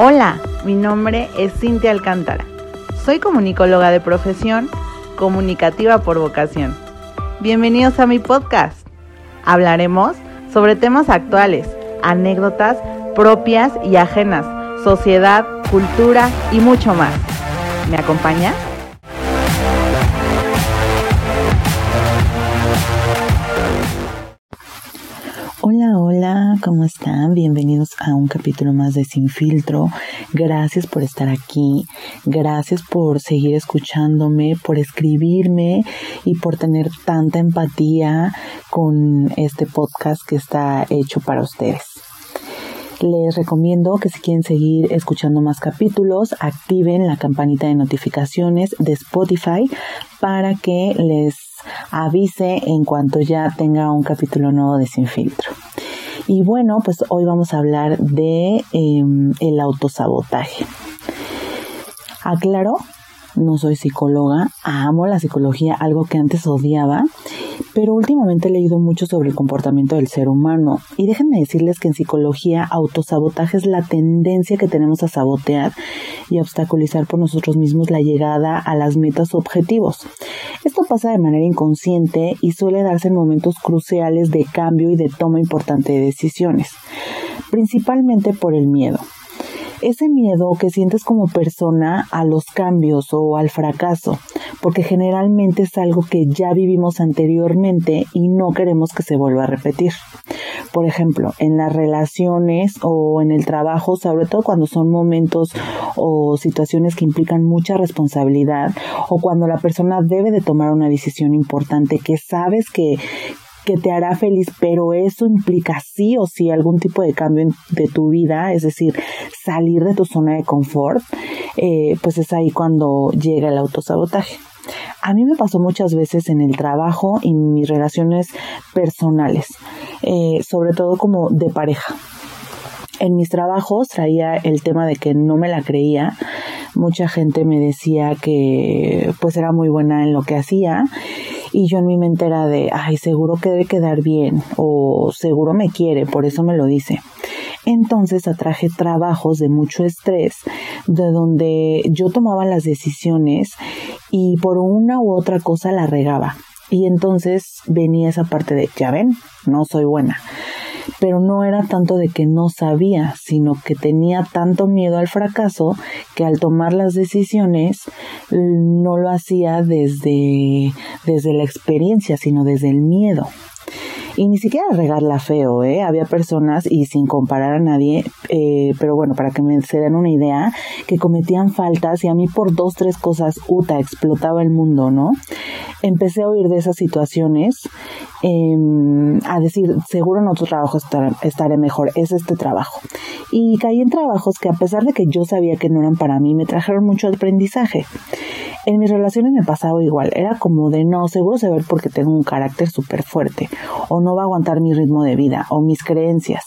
Hola, mi nombre es Cintia Alcántara. Soy comunicóloga de profesión, comunicativa por vocación. Bienvenidos a mi podcast. Hablaremos sobre temas actuales, anécdotas propias y ajenas, sociedad, cultura y mucho más. ¿Me acompaña? ¿Cómo están? Bienvenidos a un capítulo más de Sin Filtro. Gracias por estar aquí, gracias por seguir escuchándome, por escribirme y por tener tanta empatía con este podcast que está hecho para ustedes. Les recomiendo que si quieren seguir escuchando más capítulos, activen la campanita de notificaciones de Spotify para que les avise en cuanto ya tenga un capítulo nuevo de Sin Filtro. Y bueno, pues hoy vamos a hablar de em, el autosabotaje. Aclaro, no soy psicóloga, amo la psicología, algo que antes odiaba, pero últimamente he leído mucho sobre el comportamiento del ser humano y déjenme decirles que en psicología autosabotaje es la tendencia que tenemos a sabotear y obstaculizar por nosotros mismos la llegada a las metas o objetivos. Esto pasa de manera inconsciente y suele darse en momentos cruciales de cambio y de toma importante de decisiones, principalmente por el miedo ese miedo que sientes como persona a los cambios o al fracaso, porque generalmente es algo que ya vivimos anteriormente y no queremos que se vuelva a repetir. Por ejemplo, en las relaciones o en el trabajo, sobre todo cuando son momentos o situaciones que implican mucha responsabilidad o cuando la persona debe de tomar una decisión importante que sabes que, que te hará feliz, pero eso implica sí o sí algún tipo de cambio de tu vida, es decir, salir de tu zona de confort, eh, pues es ahí cuando llega el autosabotaje. A mí me pasó muchas veces en el trabajo y mis relaciones personales, eh, sobre todo como de pareja. En mis trabajos traía el tema de que no me la creía. Mucha gente me decía que pues era muy buena en lo que hacía y yo en mi mente era de, ay, seguro que debe quedar bien o seguro me quiere, por eso me lo dice. Entonces atraje trabajos de mucho estrés, de donde yo tomaba las decisiones y por una u otra cosa la regaba. Y entonces venía esa parte de, ya ven, no soy buena pero no era tanto de que no sabía, sino que tenía tanto miedo al fracaso que al tomar las decisiones no lo hacía desde, desde la experiencia, sino desde el miedo. Y ni siquiera regarla feo, ¿eh? Había personas, y sin comparar a nadie, eh, pero bueno, para que me se den una idea, que cometían faltas y a mí por dos, tres cosas, uta, explotaba el mundo, ¿no? Empecé a oír de esas situaciones, em, a decir, seguro en otro trabajo estaré mejor, es este trabajo. Y caí en trabajos que a pesar de que yo sabía que no eran para mí, me trajeron mucho aprendizaje. En mis relaciones me pasaba igual, era como de no, seguro se ve porque tengo un carácter súper fuerte, o no va a aguantar mi ritmo de vida, o mis creencias,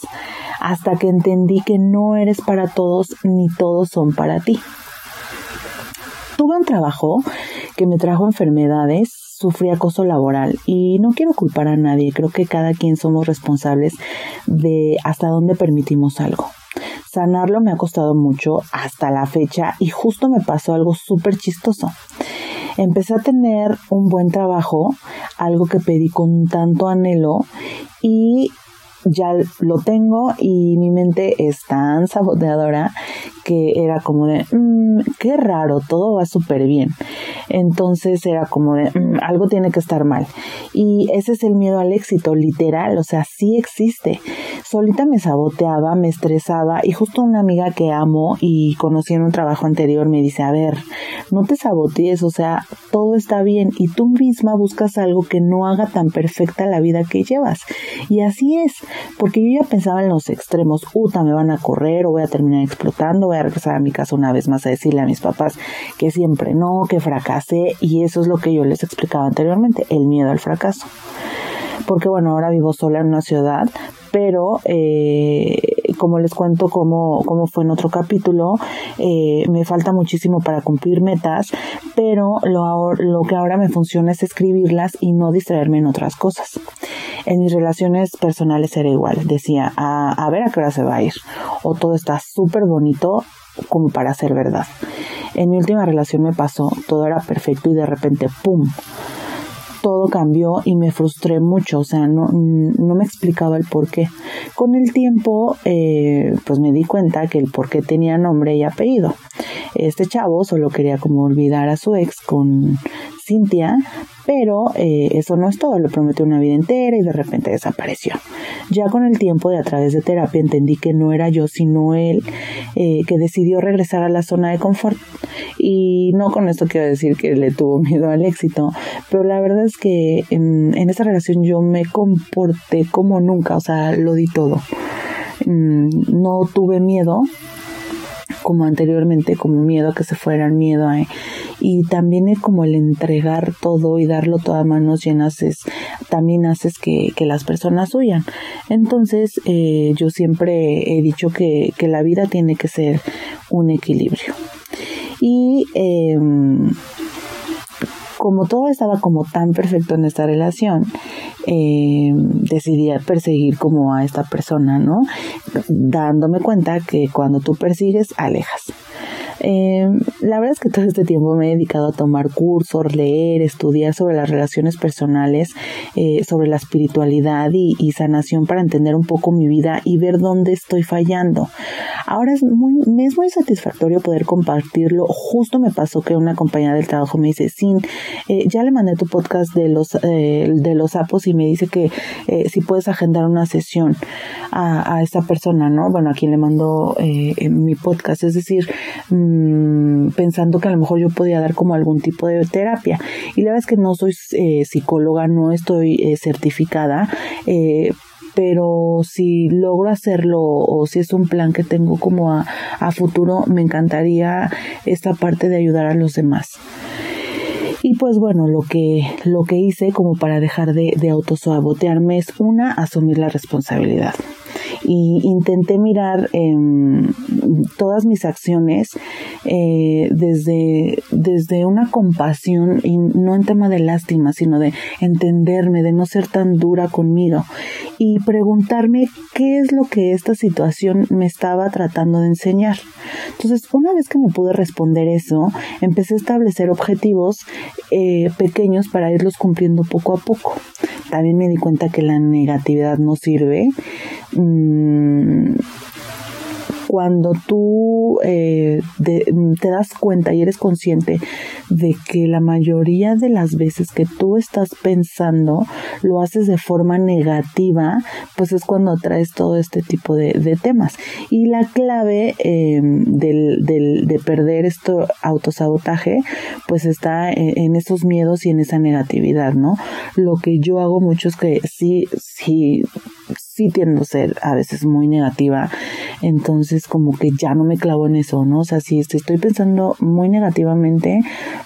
hasta que entendí que no eres para todos ni todos son para ti. Tuve un trabajo que me trajo enfermedades, sufrí acoso laboral y no quiero culpar a nadie, creo que cada quien somos responsables de hasta dónde permitimos algo. Sanarlo me ha costado mucho hasta la fecha y justo me pasó algo súper chistoso. Empecé a tener un buen trabajo, algo que pedí con tanto anhelo y ya lo tengo y mi mente es tan saboteadora que era como de, mm, qué raro, todo va súper bien. Entonces era como de, mm, algo tiene que estar mal. Y ese es el miedo al éxito, literal, o sea, sí existe. Solita me saboteaba, me estresaba y justo una amiga que amo y conocí en un trabajo anterior me dice, a ver, no te sabotees, o sea, todo está bien y tú misma buscas algo que no haga tan perfecta la vida que llevas. Y así es, porque yo ya pensaba en los extremos, uta, me van a correr o voy a terminar explotando, voy a regresar a mi casa una vez más a decirle a mis papás que siempre no, que fracasé y eso es lo que yo les explicaba anteriormente, el miedo al fracaso. Porque bueno, ahora vivo sola en una ciudad, pero eh, como les cuento cómo, cómo fue en otro capítulo, eh, me falta muchísimo para cumplir metas, pero lo, lo que ahora me funciona es escribirlas y no distraerme en otras cosas. En mis relaciones personales era igual, decía, a, a ver a qué hora se va a ir, o todo está súper bonito como para ser verdad. En mi última relación me pasó, todo era perfecto y de repente, ¡pum! Todo cambió y me frustré mucho, o sea, no, no me explicaba el por qué. Con el tiempo, eh, pues me di cuenta que el por qué tenía nombre y apellido. Este chavo solo quería como olvidar a su ex con Cintia, pero eh, eso no es todo, le prometió una vida entera y de repente desapareció. Ya con el tiempo de a través de terapia entendí que no era yo, sino él, eh, que decidió regresar a la zona de confort. Y no con esto quiero decir que le tuvo miedo al éxito, pero la verdad es que en, en esa relación yo me comporté como nunca, o sea, lo di todo. Mm, no tuve miedo, como anteriormente, como miedo a que se fueran, miedo a... Y también como el entregar todo y darlo todo a manos llenas, es, también haces que, que las personas huyan. Entonces, eh, yo siempre he dicho que, que la vida tiene que ser un equilibrio. Y eh, como todo estaba como tan perfecto en esta relación, eh, decidí perseguir como a esta persona, ¿no? Dándome cuenta que cuando tú persigues, alejas. Eh, la verdad es que todo este tiempo me he dedicado a tomar cursos, leer, estudiar sobre las relaciones personales, eh, sobre la espiritualidad y, sanación para entender un poco mi vida y ver dónde estoy fallando. Ahora es muy, me es muy satisfactorio poder compartirlo. Justo me pasó que una compañera del trabajo me dice, Sin, eh, ya le mandé tu podcast de los, de los sapos y me dice que si puedes agendar una sesión a, a esta persona, ¿no? Bueno, a quien le mando mi podcast. Es decir, Mm, pensando que a lo mejor yo podía dar como algún tipo de terapia. Y la verdad es que no soy eh, psicóloga, no estoy eh, certificada. Pero si logro hacerlo o si es un plan que tengo como a, a futuro, me encantaría esta parte de ayudar a los demás. Y pues bueno, lo que, lo que hice como para dejar de, de autosabotearme es una, asumir la responsabilidad y intenté mirar todas mis acciones eh, desde, desde una compasión y no en tema de lástima, sino de entenderme, de no ser tan dura conmigo y preguntarme qué es lo que esta situación me estaba tratando de enseñar. Entonces, una vez que me pude responder eso, empecé a establecer objetivos eh, pequeños para irlos cumpliendo poco a poco. También me di cuenta que la negatividad no sirve. Mm, cuando tú eh, te das cuenta y eres consciente de que la mayoría de las veces que tú estás pensando lo haces de forma negativa, pues es cuando traes todo este tipo de, temas. Y la clave em, del, de perder esto autosabotaje, pues está en, en, esos miedos y en esa negatividad, ¿no? Lo que yo hago mucho es que sí, sí sí tiendo a ser a veces muy negativa, entonces como que ya no me clavo en eso, ¿no? O sea, si estoy pensando muy negativamente,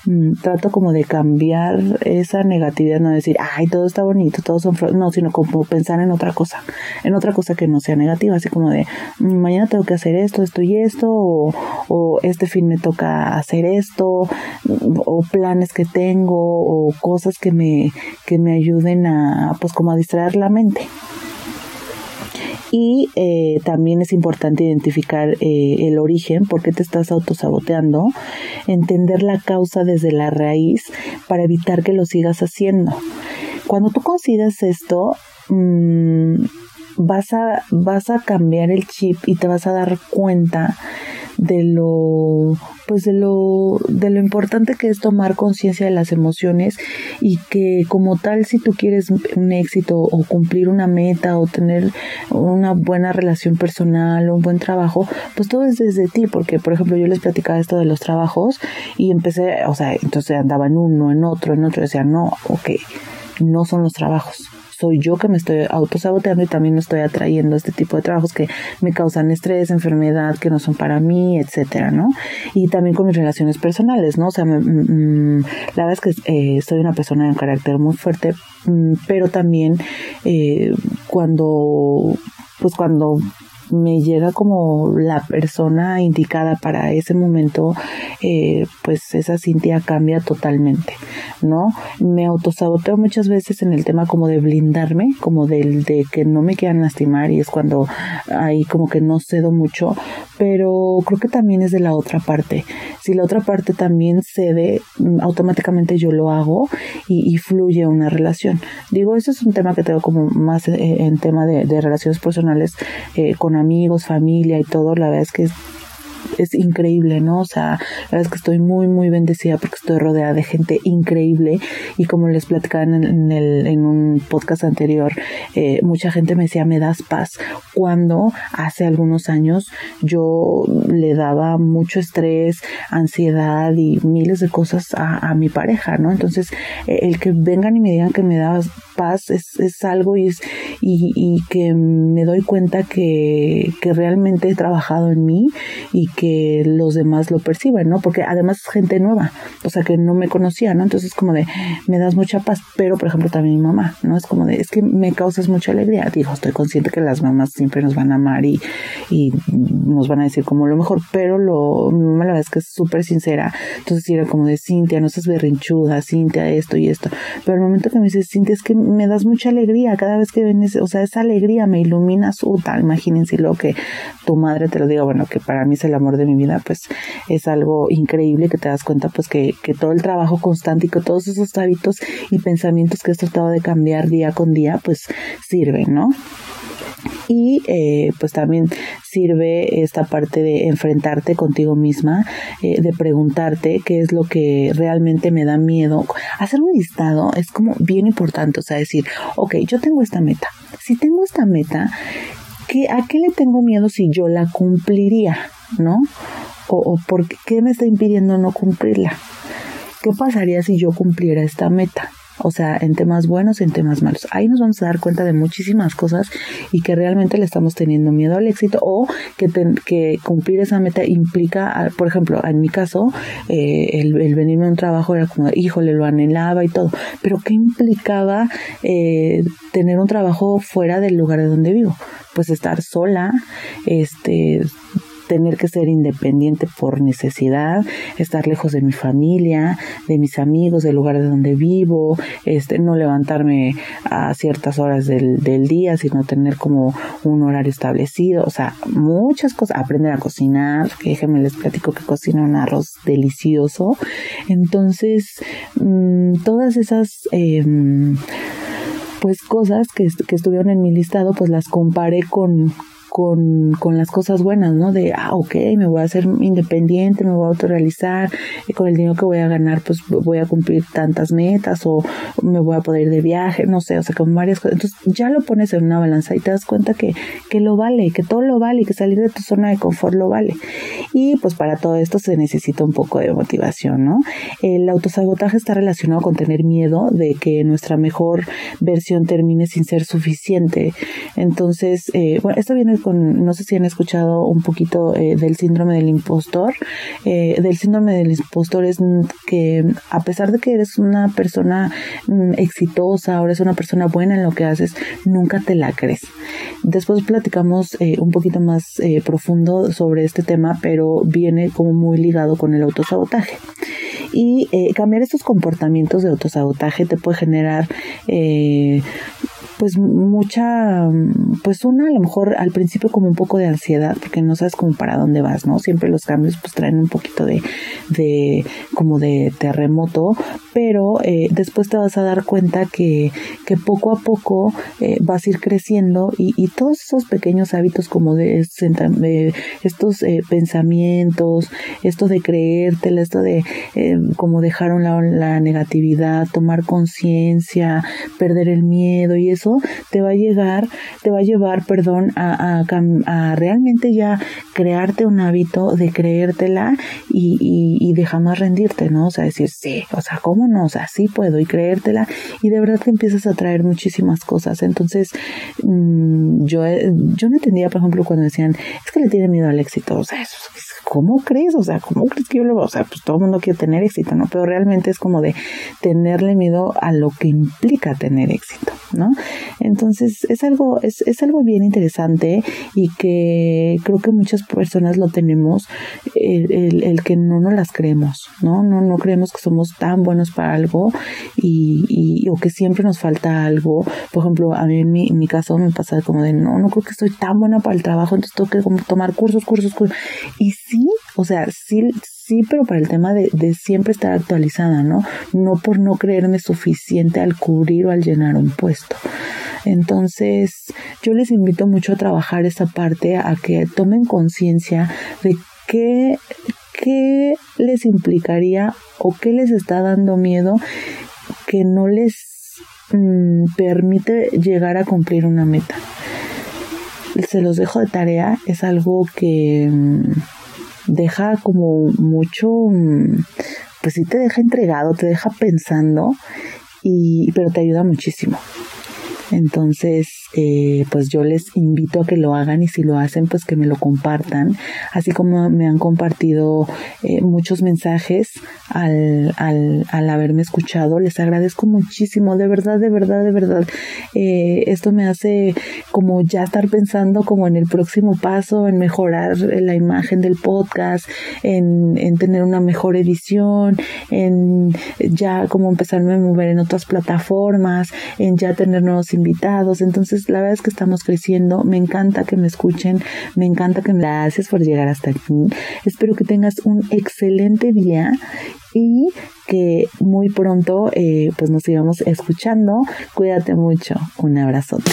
mm, trato como de cambiar esa negatividad, no decir, ay, todo está bonito, todos son no, sino como pensar en otra cosa, en otra cosa que no sea negativa, así como de, mm, mañana tengo que hacer esto, esto y esto, o, o este fin me toca hacer esto, o planes que tengo, o cosas que me, que me ayuden a, pues como a distraer la mente. Y eh, también es importante identificar eh, el origen, por qué te estás autosaboteando, entender la causa desde la raíz para evitar que lo sigas haciendo. Cuando tú consigas esto, mmm, vas, a, vas a cambiar el chip y te vas a dar cuenta de lo pues de lo de lo importante que es tomar conciencia de las emociones y que como tal si tú quieres un éxito o cumplir una meta o tener una buena relación personal o un buen trabajo pues todo es desde ti porque por ejemplo yo les platicaba esto de los trabajos y empecé o sea entonces andaba en uno en otro en otro decía no ok no son los trabajos soy yo que me estoy autosaboteando y también me estoy atrayendo este tipo de trabajos que me causan estrés, enfermedad, que no son para mí, etcétera, ¿no? Y también con mis relaciones personales, ¿no? O sea, la verdad es que eh, soy una persona de carácter muy fuerte, mm, pero también eh, cuando pues cuando me llega como la persona indicada para ese momento, eh, pues esa Cintia cambia totalmente, ¿no? Me autosaboteo muchas veces en el tema como de blindarme, como del de que no me quieran lastimar y es cuando ahí como que no cedo mucho, pero creo que también es de la otra parte. Si la otra parte también cede, mm, automáticamente yo lo hago y, fluye una relación. Digo, eso es un tema que tengo como más eh, en tema de, relaciones personales eh, con amigos, familia y todo. La verdad es que es increíble, ¿no? O sea, la verdad es que estoy muy, muy bendecida porque estoy rodeada de gente increíble y como les platicaba en, el, en un podcast anterior, eh, mucha gente me decía, me das paz, cuando hace algunos años yo le daba mucho estrés, ansiedad y miles de cosas a, mi pareja, ¿no? Entonces, eh, el que vengan y me digan que me das paz es, es algo y, es, y, y que me doy cuenta que, que realmente he trabajado en mí y que los demás lo perciben, ¿no? Porque además es gente nueva, o sea, que no me conocía, ¿no? Entonces como de, me das mucha paz, pero por ejemplo también mi mamá, ¿no? Es como de, es que me causas mucha alegría. Digo, estoy consciente que las mamás siempre nos van a amar y, y nos van a decir como lo mejor, pero lo, mi mamá la verdad es que es súper sincera. Entonces era como de, Cintia, no seas berrinchuda, Cintia, esto y esto. Pero el momento que me dices, Cintia, es que me das mucha alegría cada vez que o sea, esa alegría me ilumina su tal. Imagínense lo que tu madre te lo diga, bueno, que para mí es el amor de mi vida, pues es algo increíble que te das cuenta pues que, que todo el trabajo constante y que todos esos hábitos y pensamientos que has tratado de cambiar día con día, pues sirven, ¿no? Y eh, pues también sirve esta parte de enfrentarte contigo misma, eh, de preguntarte qué es lo que realmente me da miedo. Hacer un listado es como bien importante, o sea, decir, ok, yo tengo esta meta. Si tengo esta meta, ¿qué, ¿a qué le tengo miedo si yo la cumpliría? ¿no? O, o por qué me está impidiendo no cumplirla. ¿Qué pasaría si yo cumpliera esta meta? O sea, en temas buenos, en temas malos. Ahí nos vamos a dar cuenta de muchísimas cosas y que realmente le estamos teniendo miedo al éxito o que, que cumplir esa meta implica, por ejemplo, en mi caso, eh, el, venirme a un trabajo era como, híjole, lo anhelaba y todo. Pero ¿qué implicaba eh, tener un trabajo fuera del lugar de donde vivo? Pues estar sola, este tener que ser independiente por necesidad, estar lejos de mi familia, de mis amigos, del lugar de donde vivo, este, no levantarme a ciertas horas del, del día, sino tener como un horario establecido, o sea, muchas cosas, aprender a cocinar, que déjenme les platico que cocino un arroz delicioso, entonces, mmm, todas esas em, pues cosas que, que estuvieron en mi listado, pues las comparé con, con, con las cosas buenas, ¿no? De, ah, ok, me voy a hacer independiente, me voy a autorrealizar, y con el dinero que voy a ganar, pues voy a cumplir tantas metas o me voy a poder ir de viaje, no sé, o sea, con varias cosas. Entonces ya lo pones en una balanza y te das cuenta que, que lo vale, que todo lo vale que salir de tu zona de confort lo vale. Y pues para todo esto se necesita un poco de motivación, ¿no? El autosabotaje está relacionado con tener miedo de que nuestra mejor versión termine sin ser suficiente. Entonces, eh, bueno, esto viene no sé si han escuchado un poquito eh, del síndrome del impostor. Eh, del síndrome del impostor es que a pesar de que eres una persona mm, exitosa o eres una persona buena en lo que haces, nunca te la crees. Después platicamos eh, un poquito más profundo sobre este tema, pero viene como muy ligado con el autosabotaje. Y cambiar estos comportamientos de autosabotaje te puede generar pues mucha, pues una a lo mejor al principio como un poco de ansiedad porque no sabes como para dónde vas, ¿no? Siempre los cambios pues traen un poquito de, de como de terremoto, pero eh, después te vas a dar cuenta que, que poco a poco eh, vas a ir creciendo y, y, todos esos pequeños hábitos como de, estos eh, pensamientos, esto de creértela, esto de como dejar un la negatividad, tomar conciencia, perder el miedo y eso te va a llegar, te va a llevar, perdón, a, realmente ya crearte un hábito de creértela y, y, y de jamás rendirte, ¿no? O sea, decir, sí, o sea, ¿cómo no? O sea, sí puedo y creértela y de verdad que empiezas a traer muchísimas cosas. Entonces, mm, yo, yo no entendía, por ejemplo, cuando decían, es que le tiene miedo al éxito, o sea, eso, ¿cómo crees? O sea, ¿cómo crees que yo lo O sea, pues todo el mundo quiere tener éxito, ¿no? Pero realmente es como de tenerle miedo a lo que implica tener éxito, ¿no? Entonces es algo, es, es algo bien interesante y que creo que muchas personas lo tenemos, el, el, que no nos las creemos, ¿no? ¿no? No creemos que somos tan buenos para algo y, y o que siempre nos falta algo. Por ejemplo, a mí en mi, en mi caso me pasa como de no, no creo que soy tan buena para el trabajo, entonces tengo que tomar cursos, cursos, cursos. Y sí, o sea, sí, sí, pero para el tema de, de, siempre estar actualizada, ¿no? No por no creerme suficiente al cubrir o al llenar un puesto. Entonces, yo les invito mucho a trabajar esa parte, a que tomen conciencia de qué, qué les implicaría o qué les está dando miedo que no les mmm, permite llegar a cumplir una meta. Se los dejo de tarea, es algo que mmm, deja como mucho, mmm, pues sí te deja entregado, te deja pensando, y, pero te ayuda muchísimo. Entonces, eh, pues yo les invito a que lo hagan y si lo hacen, pues que me lo compartan. Así como me han compartido eh, muchos mensajes al, al, al, haberme escuchado, les agradezco muchísimo, de verdad, de verdad, de verdad. Eh, esto me hace como ya estar pensando como en el próximo paso, en mejorar la imagen del podcast, en, en tener una mejor edición, en ya como empezarme a mover en otras plataformas, en ya tener nuevos invitados. Entonces, la verdad es que estamos creciendo. Me encanta que me escuchen. Me encanta que me gracias por llegar hasta aquí. Espero que tengas un excelente día y que muy pronto eh, pues nos sigamos escuchando. Cuídate mucho. Un abrazote.